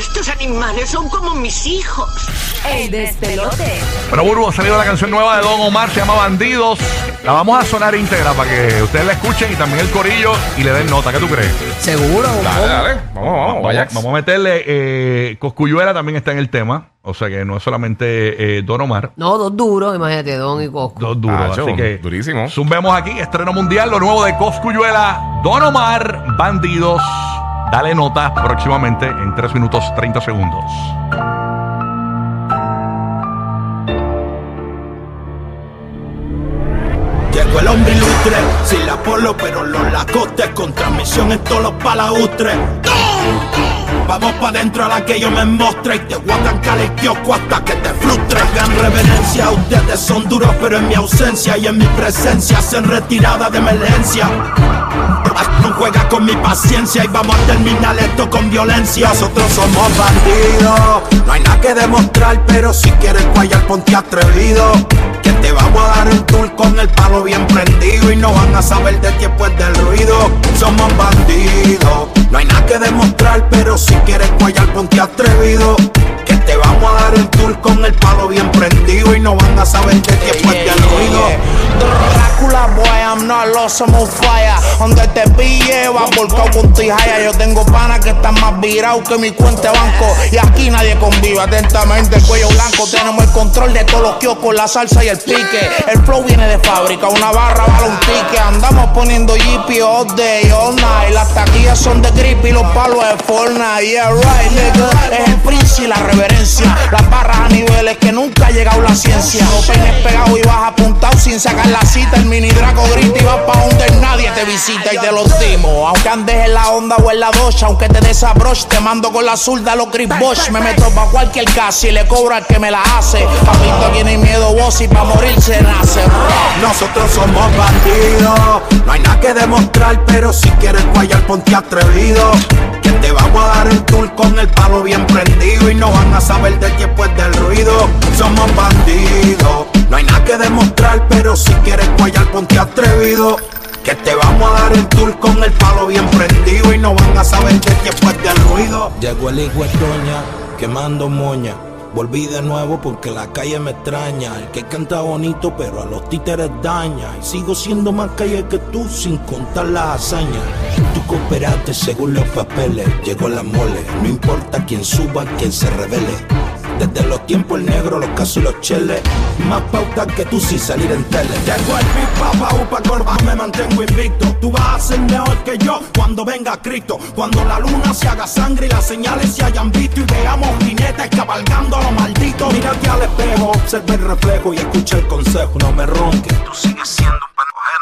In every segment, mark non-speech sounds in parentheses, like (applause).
estos animales son como mis hijos. El despelote. Pero Burbu, ha salido la canción nueva de Don Omar, se llama Bandidos. La vamos a sonar íntegra para que ustedes la escuchen y también el corillo y le den nota. ¿Qué tú crees? Seguro. Dale, dale. Vamos, vamos, vaya. Vamos, vamos a meterle. Eh, Coscuyuela también está en el tema. O sea que no es solamente eh, Don Omar. No, dos duros, imagínate, Don y Cosco. Dos duros. Así que. durísimo. Zumbemos aquí, estreno mundial, lo nuevo de Coscuyuela, Don Omar, Bandidos. Dale nota próximamente en 3 minutos 30 segundos. El hombre ilustre, sin la polo, pero los lacotes, con transmisión en todos los palaustres. Vamos pa' dentro a la que yo me mostre y te guardan el kiosco hasta que te frustre. Hagan reverencia, ustedes son duros, pero en mi ausencia y en mi presencia hacen retirada de emergencia. No juega con mi paciencia y vamos a terminar esto con violencia. Nosotros somos bandidos, no hay nada que demostrar, pero si quieres guayar, ponte atrevido. Que te vamos a dar un tour con el palo bien prendido y no van a saber de ti después del ruido. Somos bandidos, no hay nada que demostrar, pero si quieres guayar, ponte atrevido. Que te vamos a dar un tour con el palo bien prendido y no van a saber de ti después del ruido. Drácula, lost, I'm on fire. Donde te pille, va volcado con hija. Yo tengo panas que están más virados que mi cuenta de banco. Y aquí nadie convive atentamente. El cuello blanco, tenemos el control de todos los kioscos, la salsa y el pique. El flow viene de fábrica, una barra vale un ticket. Andamos poniendo GP all day, all night. Las taquillas son de grip y los palos de Fortnite. Yeah, right, nigga. Es el príncipe y la reverencia. Las barras a niveles que nunca ha llegado la ciencia. Los peines pegados y vas apuntado sin sacar la cita. El mini Draco grita y va pa' donde nadie te visita y te los dimos. Aunque andes en la onda o en la docha, aunque te desabroche, te mando con la zurda los Chris Bosch. Me meto pa' cualquier casa y le cobro al que me la hace. Papito hay miedo vos y pa' morir se nace. Nosotros somos bandidos, no hay nada que demostrar, pero si quieres guayar, ponte atrevido. Que te vamos a dar el tour con el palo bien prendido y no van a saber de ti después del ruido. Somos bandidos, no hay nada que demostrar, pero si quieres guayar, ponte atrevido. Que te vamos a dar el tour con el palo bien prendido y no van a saber de ti después del ruido. Llegó el hijo de doña, quemando moña. Volví de nuevo porque la calle me extraña. El que canta bonito, pero a los títeres daña. Y sigo siendo más calle que tú sin contar las hazañas. Tú cooperaste según los papeles. Llegó la mole. No importa quién suba, quién se revele. Los tiempos el negro, los casos y los cheles. Más pautas que tú sin salir en tele. Llegó el big papa, upa, corva, me mantengo invicto. Tú vas a ser mejor que yo cuando venga Cristo. Cuando la luna se haga sangre y las señales se hayan visto. Y veamos jinetes cabalgando a lo maldito. Mírate al espejo, observa el reflejo y escucha el consejo. No me ronques, tú sigues siendo.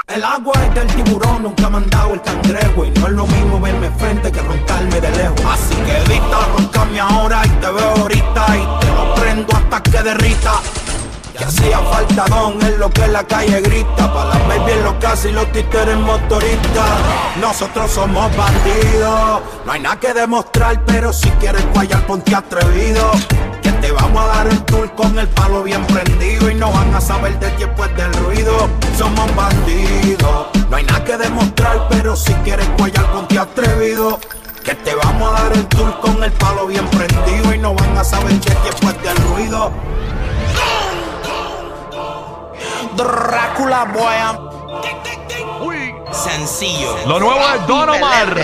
El agua es del tiburón, nunca me han dado el cangrejo. Y no es lo mismo verme frente que roncarme de lejos. Así que evita roncarme ahora y te veo ahorita. Y te lo prendo hasta que derrita. Que hacía falta don es lo que la calle grita. Para las baby los casi los títeres motoristas. Nosotros somos bandidos. No hay nada que demostrar, pero si quieres guayar, ponte atrevido. Que a dar el tour con el palo bien prendido. Y no van a saber de ti después del ruido. Somos bandidos. No hay nada que demostrar, pero si quieres guayar, ponte atrevido. Que te vamos a dar el tour con el palo bien prendido. Y no van a saber de ti después del ruido. Drácula, boy, I'm sencillo. Lo nuevo de Don Omar.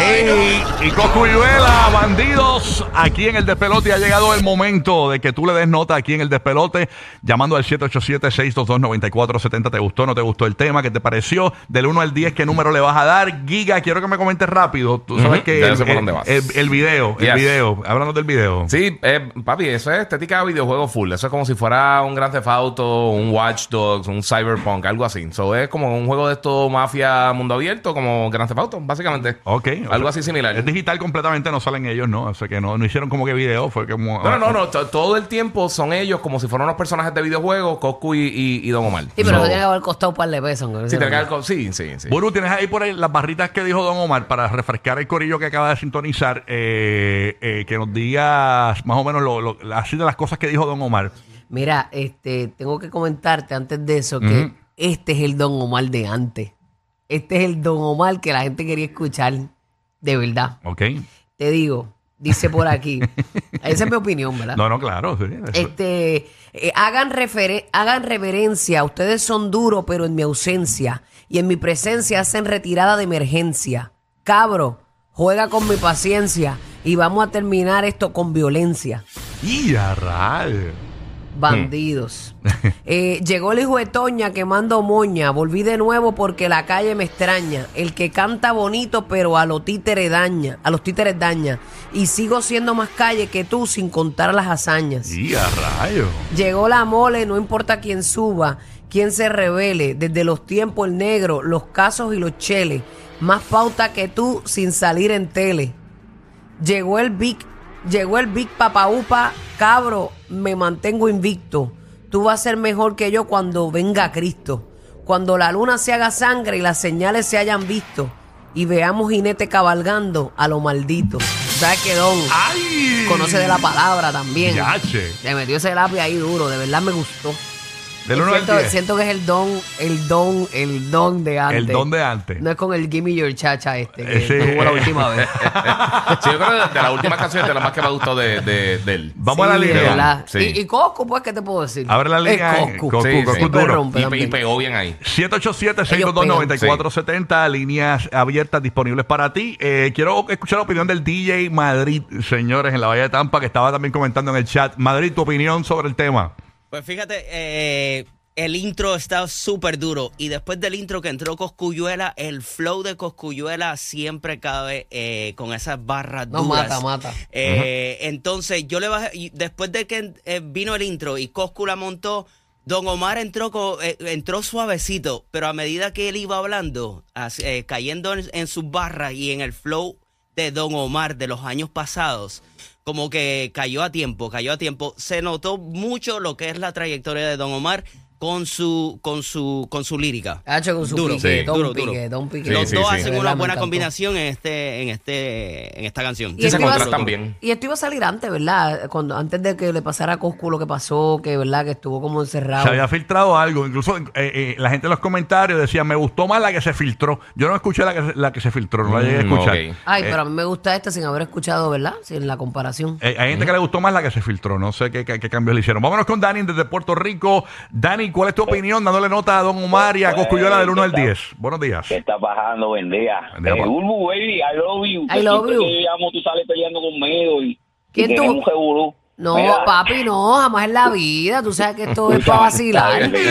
Ey, y Coscuyuela, bandidos, aquí en el despelote ha llegado el momento de que tú le des nota aquí en el despelote, llamando al 787-622-9470. ¿Te gustó no te gustó el tema? ¿Qué te pareció? Del 1 al 10, ¿qué número le vas a dar? Giga, quiero que me comentes rápido. Tú sabes que ya el, sé por el- dónde vas. el- el video, el Yes. video, hablando del video. Sí, eh, papi, eso es estética de videojuego full. Eso es como si fuera un Grand Theft Auto, un Watch Dogs, un Cyberpunk, algo así. Eso es como un juego de esto mafia mundo abierto, como Grand Theft Auto, básicamente. Ok. Algo así similar. Es digital completamente, no salen ellos, ¿no? O sea que no, no hicieron como que video, fue como... No, no, no, no. (laughs) to- Todo el tiempo son ellos como si fueran unos personajes de videojuegos, Coscu y, y, y Don Omar. Sí, pero So- eso tiene que haber costado un par de pesos. no Sí, tiene que haber sí, sí, sí. Buru, tienes ahí por ahí las barritas que dijo Don Omar para refrescar el corillo que acaba de sintonizar, eh, eh, que nos digas más o menos lo, lo- así de las cosas que dijo Don Omar. Mira, este, tengo que comentarte antes de eso que este es el Don Omar de antes. Este es el Don Omar que la gente quería escuchar de verdad. ¿Ok? Te digo, dice por aquí. (laughs) Esa es mi opinión, ¿verdad? No, no, claro. sí, Este, eh, hagan, referen- hagan reverencia. Ustedes son duros, pero en mi ausencia. Y en mi presencia hacen retirada de emergencia. Cabro, juega con mi paciencia. Y vamos a terminar esto con violencia. ¡Y a! Bandidos. Eh, llegó el hijo de Toña quemando moña. Volví de nuevo porque la calle me extraña. El que canta bonito, pero a los títeres daña. A los títeres daña. Y sigo siendo más calle que tú sin contar las hazañas. ¡Y a rayos! Llegó la mole, no importa quién suba, quién se revele. Desde los tiempos el negro, los casos y los cheles. Más pauta que tú sin salir en tele. Llegó el Big, llegó el Big Papaupa, cabro, me mantengo invicto. Tú vas a ser mejor que yo cuando venga Cristo. Cuando la luna se haga sangre y las señales se hayan visto. Y veamos jinete cabalgando a lo maldito. ¿Sabes que Don ¡Ay! conoce de la palabra también? Yache. Le metió ese lápiz ahí duro, de verdad me gustó. Del 1 al siento, 10. siento que es el don, el don, el don de antes. El don de antes. No es con el Gimme Your Chacha este, que Ese- tuvo la última vez. (laughs) Sí, yo creo que de las últimas canciones de las más que me gustó de, de, de él. Vamos a Sí, la de línea. verdad. Sí. Y, y Coscu, pues, ¿qué te puedo decir? Abre la línea. Es eh, Coscu. Coscu, Sí, Coscu sí. Siempre duro. rompe Y, y pegó bien ahí. 787-622-9470, líneas abiertas disponibles para ti. Eh, quiero escuchar la opinión del DJ Madrid, señores, en la Bahía de Tampa, que estaba también comentando en el chat. Madrid, tu opinión sobre el tema. Pues fíjate, eh, el intro está súper duro. Y después del intro que entró Coscuyuela, el flow de Coscuyuela siempre cabe eh, con esas barras No, duras. mata, mata. Eh, Entonces, yo le bajé. Después de que eh, vino el intro y Coscu la montó. Don Omar entró, eh, entró suavecito, pero a medida que él iba hablando, cayendo en, en sus barras y en el flow de Don Omar de los años pasados, como que cayó a tiempo, cayó a tiempo. Se notó mucho lo que es la trayectoria de Don Omar con su, con su, con su lírica. Ha hecho con su Duro, pique, sí. don duro, pique, duro. don pique. Sí, Los sí, dos sí. hacen una buena combinación en este, en este, en esta canción. Y Sí, esto se iba a- contrastan bien. Y esto iba a salir antes, ¿verdad? Cuando, antes de que le pasara a Coscu lo que pasó, que verdad que estuvo como encerrado. Se había filtrado algo. Incluso eh, eh, la gente en los comentarios decía, me gustó más la que se filtró. Yo no escuché la que, se- la que se filtró, no la llegué a Mm, escuchar. Ay, Eh, pero a mí me gusta esta sin haber escuchado, ¿verdad? Sin la comparación. Eh, hay gente que le gustó más la que se filtró. No sé qué, qué- qué cambios le hicieron. Vámonos con Dani desde Puerto Rico. Dani, ¿cuál es tu opinión? Dándole nota a Don Omar y a Coscuyola del 1 al 10. Buenos días. ¿Qué está pasando? Buen día. Buen día, Eh. Urbu, baby, I love you. I love you. yo llamo, tú sales peleando conmigo y, ¿Quién y tú? un revolú. No, Mira, papi, no, jamás en la vida. Tú sabes que esto es para vacilar. Está bien,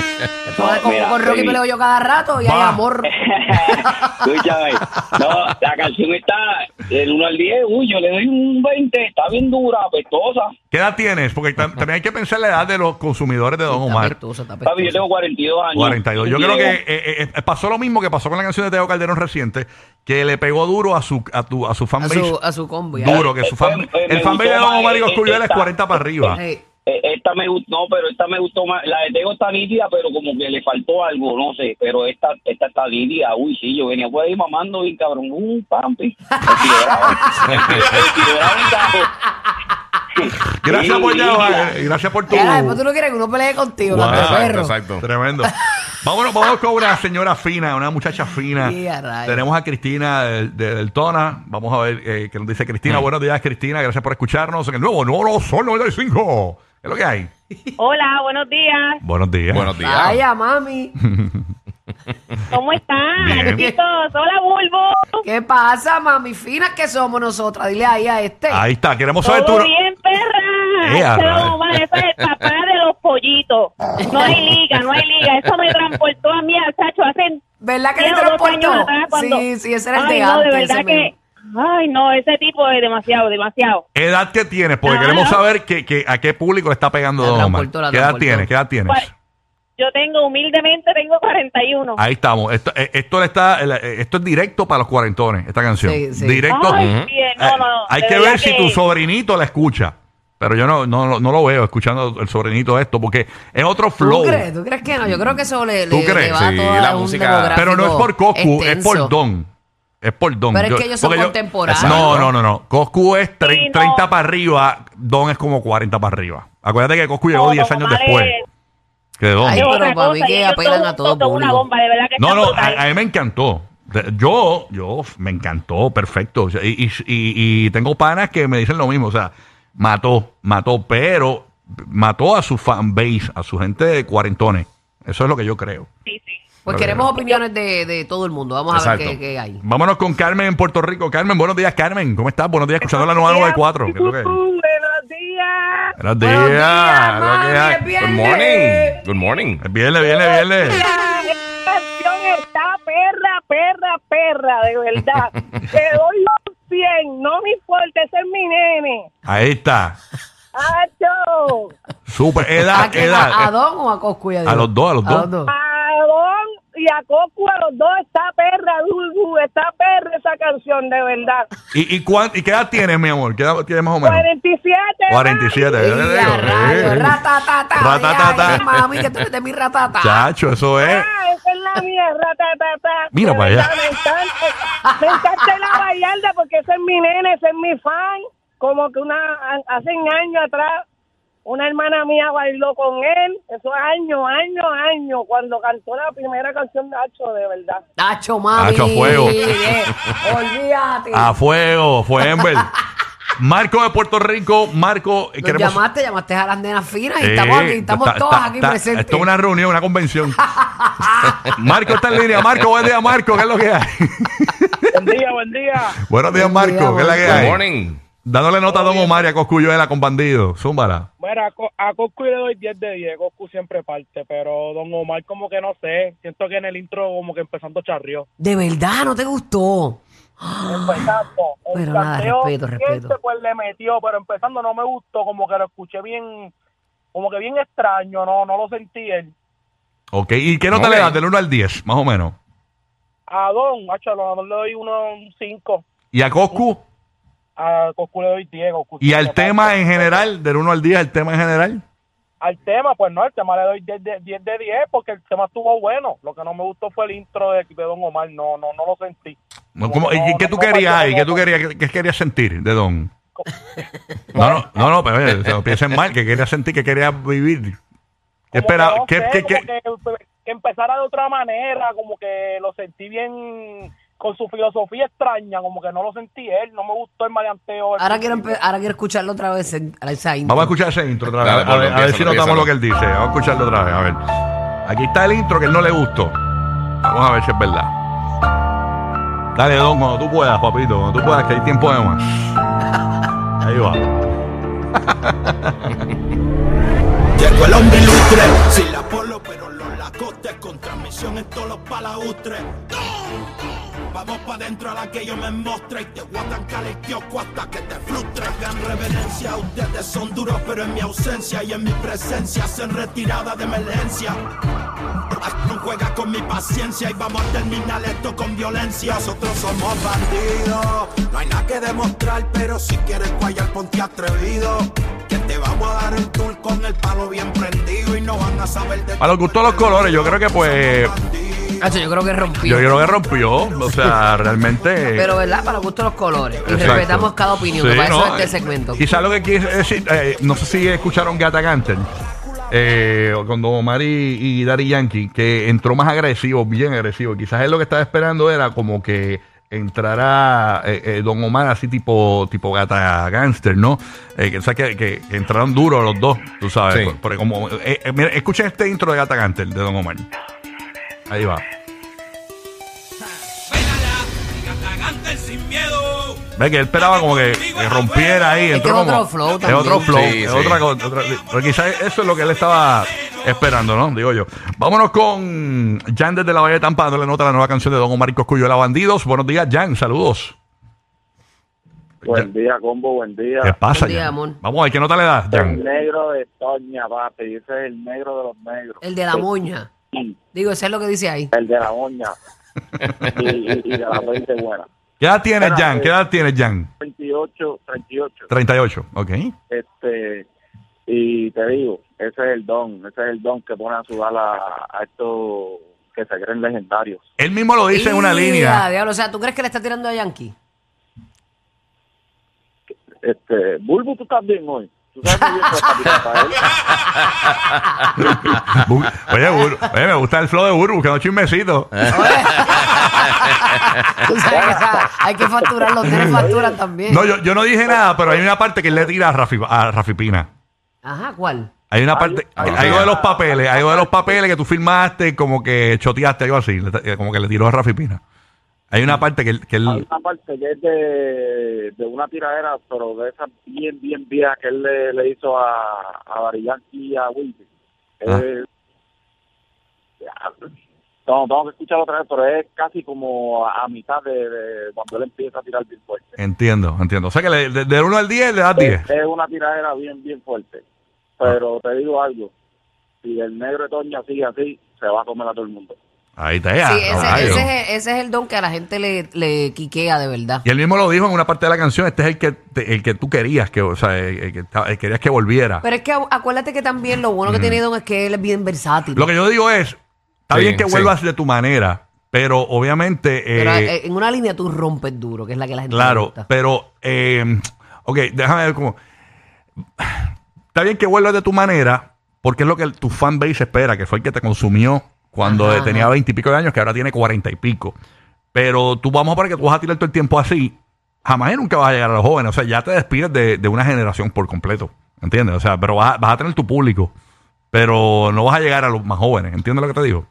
Esto No, es como mira, con Rocky peleo yo cada rato y hay amor. (laughs) Escúchame. No, la canción está del 1 al 10. Uy, yo le doy un 20. Está bien dura, apestosa. ¿Qué edad tienes? Porque tam- también hay que pensar la edad de los consumidores de Don Está Omar. apestoso, está Papi, yo apestoso. tengo 42 años. 42. Yo creo que eh, eh, eh, pasó lo mismo que pasó con la canción de Teo Calderón reciente, que le pegó duro a su a tu a su A fanbase. su, a su combo. ya. Duro, que su Eh, fan, eh, me el fanbase de gustó Don más, Omar y eh, es esta. 40 para arriba. Hey, Eh, Esta me gustó, no, pero esta me gustó más. La de Tego está nítida, pero como que le faltó algo, no sé. Pero esta, esta está nítida. Uy, sí, yo venía por ahí mamando bien cabrón. Un pampi. (laughs) Gracias por llamar, eh, gracias por tu Ya, después tú no quieres que uno pelee contigo, Wow. Exacto, perro. exacto. Tremendo. (laughs) Vámonos, vámonos con una señora fina, una muchacha fina. Sí, a rayos. Tenemos a Cristina del, de- del Tona. Vamos a ver eh, qué nos dice Mm. Cristina. Buenos días, Cristina. Gracias por escucharnos en el nuevo Nuevo Sol 95. ¿Qué es lo que hay? Hola, buenos días. Buenos días. Buenos días. Vaya, mami. ¿Cómo están? Bien. Chicos, hola, Bulbo. ¿Qué pasa, mami? Finas que somos nosotras. Dile ahí a este. Ahí está. Queremos saber tu. Todo bien, perra. Eh, a Ese. Don Omar, ese es el papá de los pollitos. No hay liga, no hay liga. Eso me transportó a mí al Sacho hace ¿Verdad que 10 le o 12 transportó? años atrás cuando... Sí, sí, ese era el Ay, de no, antes. de ese verdad que... mismo. Ay, no, ese tipo es demasiado, demasiado. ¿Edad que tienes? Porque Ah. queremos saber que, que- a qué público le está pegando La Don Omar. transportó, la ¿Qué edad transportó. tienes? ¿Qué edad tienes? Pues, Yo tengo, humildemente, tengo 41. Ahí estamos. Esto, eh, esto, le está, eh, esto es directo para los cuarentones, esta canción. Sí, sí. Directo. Ay, Ujú. bien, no, Eh, no, no, hay de que verdad ver si tu sobrinito la escucha. Pero yo no, no, no lo veo escuchando el sobrinito esto, porque es otro flow. ¿Tú crees? ¿Tú crees que no? Yo creo que eso le, ¿Tú le, crees? le va a Sí, toda la un música- demográfico Pero no es por Coscu, es extenso. por Don. Es por Don. Pero es que ellos son porque contemporáneos. No, no, no, no. Coscu es tre- Sí, no. 30 para arriba, Don es como 40 para arriba. Acuérdate que Coscu llegó No, 10 Don años Omar después. es- Que Don. Ay, pero para mí que apelan a todo una público. bomba, de verdad que No, no, a, a mí me encantó. De- Yo, yo me encantó, perfecto. O sea, Y, y- y- y tengo panas que me dicen lo mismo. O sea, mató, mató, pero mató a su fan base, a su gente de cuarentones. Eso es lo que yo creo. Pues Vale. queremos opiniones de, de todo el mundo. Vamos a ver qué, qué hay. Vámonos con Carmen en Puerto Rico. Carmen, buenos días, Carmen. ¿Cómo estás? Buenos días, escuchando la nueva 94. ¿Qué es lo que hay? Buenos días. Buenos Buenos días. días, Good viernes. morning. Good morning. Viene, viene, viene. Está perra, perra, perra, de verdad. (laughs) Te doy los 100, no me importa, ese es mi nene. Ahí está. ¡Acho! Super. Edad, ¿A, edad. ¿A, a Don o a Coscu? ya A los dos, a los dos. A Don y a Coco, a los dos está perra, Dulgu, está perra esa canción, de verdad. ¿Y, y, cuán- ¿Y qué edad tienes, mi amor? ¿Qué edad tienes más o menos? 47. 47. Y yo le digo, a rayo, eh. ratatata. Ratatata. Ay, ay, mami, que tú eres de mi ratata. Chacho, eso es. Ah, esa es la mía, ratatata. Mira para allá. Me encanta, me encanta la Vallarta porque ese es mi nene, ese es mi fan. Como que una hace años atrás una hermana mía bailó con él. Eso es años, años, años. Cuando cantó la primera canción de Hacho, de verdad. Nacho, mami. Nacho, a fuego. Eh, (laughs) Olvídate. A fuego, fue Ember. (laughs) Marco de Puerto Rico, Marco, eh, Nos queremos. llamaste, llamaste a las nenas finas y Eh, estamos aquí, estamos está- todas está- aquí presentes. Esto es una reunión, una convención. (laughs) Marco está en línea. Marco, buen día, Marco. ¿Qué es lo que hay? Buen día, buen día. Buenos días, Buen día, Marco. ¿Qué es la que Good hay? morning. Dándole nota a Don Omar y a Coscuyuela con bandido. Zúmbala. Mira, a Co- a Coscu le doy 10 de 10. Coscu siempre parte, pero Don Omar como que no sé. Siento que en el intro como que empezando charrió. De verdad, no te gustó. Empezando. (gasps) El Pero nada, respeto, respeto. pues le metió, pero empezando no me gustó. Como que lo escuché bien, como que bien extraño. No no lo sentí él. Ok. ¿Y qué nota Ok. le das del 1 al 10, más o menos? A Don, macho, a Don le doy uno, un 5. ¿Y a Coscu? A Coscu le doy 10. Coscu ¿Y al tema en general? Del 1 al 10, el tema en general. Al tema, pues no, el tema le doy 10 de 10, de 10 porque el tema estuvo bueno. Lo que no me gustó fue el intro de, de Don Omar. No, no, no lo sentí. No, ¿cómo- ¿Y no- qué tú querías ahí? ¿Qué tú querías, qué, qué querías sentir de Don? No, no, no, no, pero eh, no piensen mal, que querías sentir, que querías vivir. ¿Qué que. Que, que empezara de otra manera, como que lo sentí bien con su filosofía extraña, como que no lo sentí él, no me gustó el maleanteo. al Ahora quiero, empe- ahora quiero escucharlo otra vez. En, a esa intro. Vamos a escuchar ese intro otra vez. Dale, a, ver, ponlo, a ver si notamos lo que él dice. Vamos a escucharlo otra vez. A ver. Aquí está el intro que él no le gustó. Vamos a ver si es verdad. Dale, Don, cuando tú puedas, papito. Cuando tú puedas, que hay tiempo de más. (laughs) Ahí va. Llegó el hombre ilustre, sin la polo, pero lacotes, con transmisión en todos los palaustres. Vamos pa' dentro a la que yo me mostre y te guardan el kiosco hasta que te frustre. Hagan reverencia, ustedes son duros, pero en mi ausencia y en mi presencia hacen retirada de emergencia. No juega con mi paciencia y vamos a terminar esto con violencia. Nosotros somos bandidos, no hay nada que demostrar, pero si quieres guayar, ponte atrevido. Que te vamos a dar el tour con el palo bien prendido y no van a saber de A los gustos los colores, yo creo que pues. Nacho, yo creo que rompió. Yo creo que rompió. O sea, realmente. Pero, ¿verdad? Para gusto los colores. Y Exacto. respetamos cada opinión. Sí, que para eso no, es este segmento. Quizás lo que quiere decir, eh, no sé si escucharon Gata Gantel, eh, con Don Omar y, y Daddy Yankee, que entró más agresivo, bien agresivo. Quizás él lo que estaba esperando era como que entrara eh, eh, Don Omar así tipo tipo Gata Gangster, ¿no? Eh, que, o sea, que, que entraron duros los dos, tú sabes. Sí. Porque como, eh, eh, mira, escuchen este intro de Gata Gangster de Don Omar. Ahí va. Ve que él esperaba como que, que rompiera ahí. Es entró que es como- otro flow Es también. otro flow. Sí, es sí. otra cosa. otra- pero quizás eso es lo que él estaba esperando, ¿no? Digo yo. Vámonos con Jan desde la Valle de Tampa, dándole nota a la nueva canción de Don Omar y Coscuyuela Bandidos. Buenos días, Jan. Saludos. Buen día, combo, buen día. ¿Qué pasa, Buen día, Jan? amor. Vamos a ver, ¿qué nota le das, El Jan? negro de Toña, papi. Ese es el negro de los negros. El de la moña. Digo, ese es lo que dice ahí. El de la moña. (laughs) y, y- y de la mente buena. ¿Qué edad tienes, Jan? eh. ¿Qué edad tienes, Jan? 28, 38. 38. Ok. Este, y te digo, ese es el don. Ese es el don que pone a sudar a, a estos que se creen legendarios. Él mismo lo dice en una línea. diablo, o sea, ¿tú crees que le está tirando a Yankee? Este, Bulbu, tú estás bien hoy. Tú sabes muy bien que está tirando para él. Bu- Oye, Bur- oye, me gusta el flow de Burbu, que no chismecito. (laughs) Tú sabes que esa- hay que facturar, los nenes facturan también. No, yo, yo no dije nada, pero hay una parte que él le tira a Rafi, a Rafi Pina. Ajá, ¿cuál? Hay una parte, ay, algo de los papeles, algo de los papeles que tú firmaste, como que choteaste, algo así, le- como que le tiró a Rafi Pina. Hay una parte que él, que Hay él una parte que es de, de una tiradera, pero de esa bien, bien vieja que él le, le hizo a, a Yankee y a Wilson. Ah. Eh, ya, no, tengo que escucharlo otra vez, pero es casi como a, a mitad de, de cuando él empieza a tirar bien fuerte. entiendo, entiendo. O sea que le- de- del 1 al 10 le das 10. Es, es una tiradera bien, bien fuerte. Pero te digo algo, si el negro de Toña sigue así, se va a comer a todo el mundo. Ahí está. Sí, ese, es, ese es el don que a la gente le, le quiquea de verdad. Y él mismo lo dijo en una parte de la canción, este es el que te- el que tú querías que, o sea, el, el que el querías que volviera. Pero es que acu- acuérdate que también lo bueno que tiene Don es que él es bien versátil. Lo que yo digo es, está Sí, bien que sí. vuelvas de tu manera, pero obviamente Pero eh, eh, en una línea tú rompes duro, que es la que la gente Claro, gusta. pero, eh, ok, déjame ver cómo. Está bien que vuelvas de tu manera, porque es lo que tu fanbase espera, que fue el que te consumió cuando Ajá, tenía veintipico de años, que ahora tiene cuarenta y pico. Pero tú vamos a poner que tú vas a tirar todo el tiempo así, jamás y nunca vas a llegar a los jóvenes. O sea, ya te despides de, de una generación por completo. ¿Entiendes? O sea, pero vas a, vas a tener tu público, pero no vas a llegar a los más jóvenes. ¿Entiendes lo que te digo?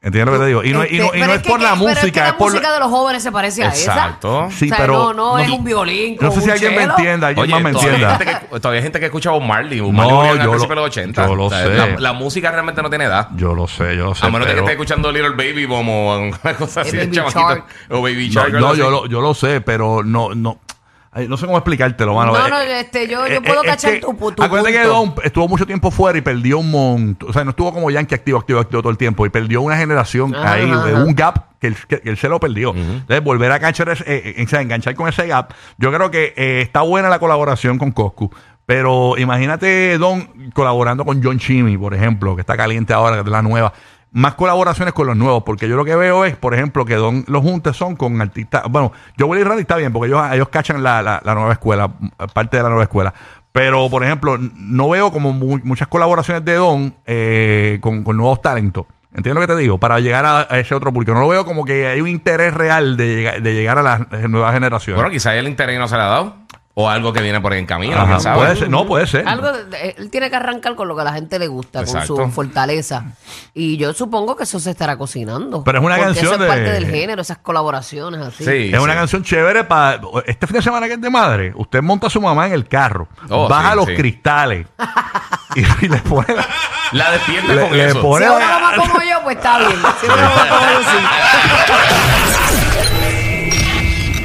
¿Entiendes lo que te digo? Y no, y no- Este, y no pero es por que- la pero música, es que la es por música de los jóvenes se parece a esa. Exacto. Sí, o sea, pero no, no, no- es un violín. No sé si alguien me entienda, alguien Oye, más me todavía, hay entienda. gente que, todavía hay gente que escucha a Bob Marley. Bob No, Marley el yo principio lo- de los 80. yo lo O sea, sé. La, la música realmente no tiene edad. Yo lo sé, yo lo sé. A menos de que pero- esté escuchando Little Baby Bomb o una cosa así, chamaquito. Shark. O Baby No, Shark. no, yo, lo, yo lo sé, pero no, no. Ay, no sé cómo explicártelo, mano. No, Eh, no, este, yo, yo eh, puedo es cachar que tu, tu Acuérdate que. Don estuvo mucho tiempo fuera y perdió un montón. O sea, no estuvo como Yankee activo, activo, activo todo el tiempo. Y perdió una generación Ajá, ahí, ajá, de un gap que él, que- que él se lo perdió. Entonces, volver a enganchar, ese- eh, eh, o sea, enganchar con ese gap. Yo creo que eh, está buena la colaboración con Coscu. Pero imagínate Don colaborando con John Chimmy, por ejemplo, que está caliente ahora, que es la nueva. Más colaboraciones con los nuevos, porque yo lo que veo es, por ejemplo, que Don los juntes son con artistas. Bueno, yo Willy Randy está bien, porque ellos, ellos cachan la, la, nueva escuela, parte de la nueva escuela. Pero, por ejemplo, no veo como mu- muchas colaboraciones de Don eh, con, con nuevos talentos. ¿Entiendes lo que te digo? Para llegar a, a ese otro público. No lo veo como que hay un interés real de, llegar- de llegar a las nuevas generaciones. Bueno, quizás el interés no se le ha dado. O algo que viene por ahí en camino, Ajá, quién sabe. puede ser, no, puede ser. Algo él tiene que arrancar con lo que a la gente le gusta, Exacto. con su fortaleza. Y yo supongo que eso se estará cocinando. Pero es una Porque canción eso es parte de- del género, esas colaboraciones así. Sí, Es una canción chévere para este fin de semana que es de madre. Usted monta a su mamá en el carro, Oh, baja sí, los sí. cristales y, y le pone la- La despierta Le- con le eso. pone- Si una mamá como yo, pues está bien. Si una mamá como yo, sí. (laughs)